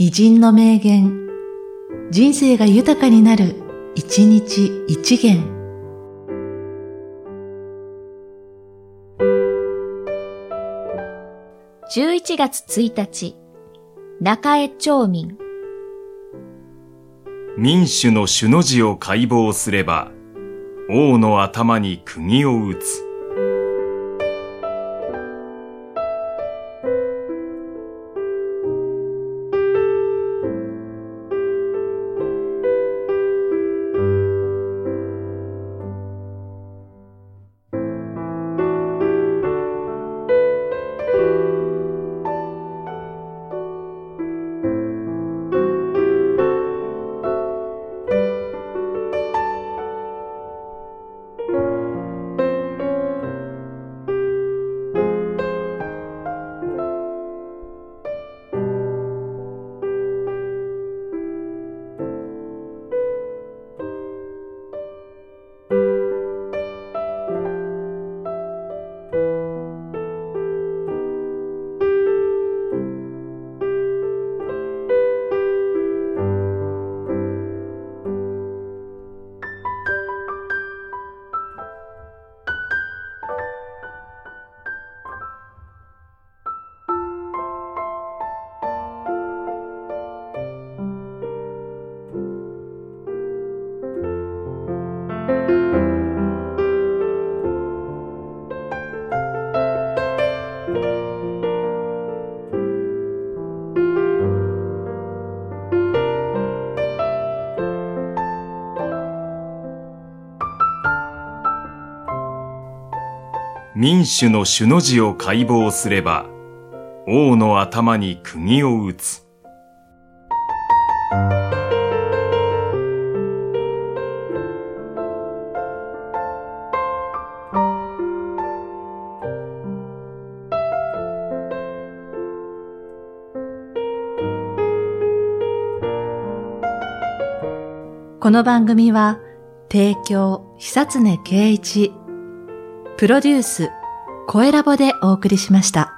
偉人の名言、人生が豊かになる、一日一元。11月1日、中江町民。民主の主の字を解剖すれば、王の頭に釘を打つ。民主の主の字を解剖すれば、王の頭に釘を打つ。この番組は、提供、久常圭一、プロデュース、声ラボでお送りしました。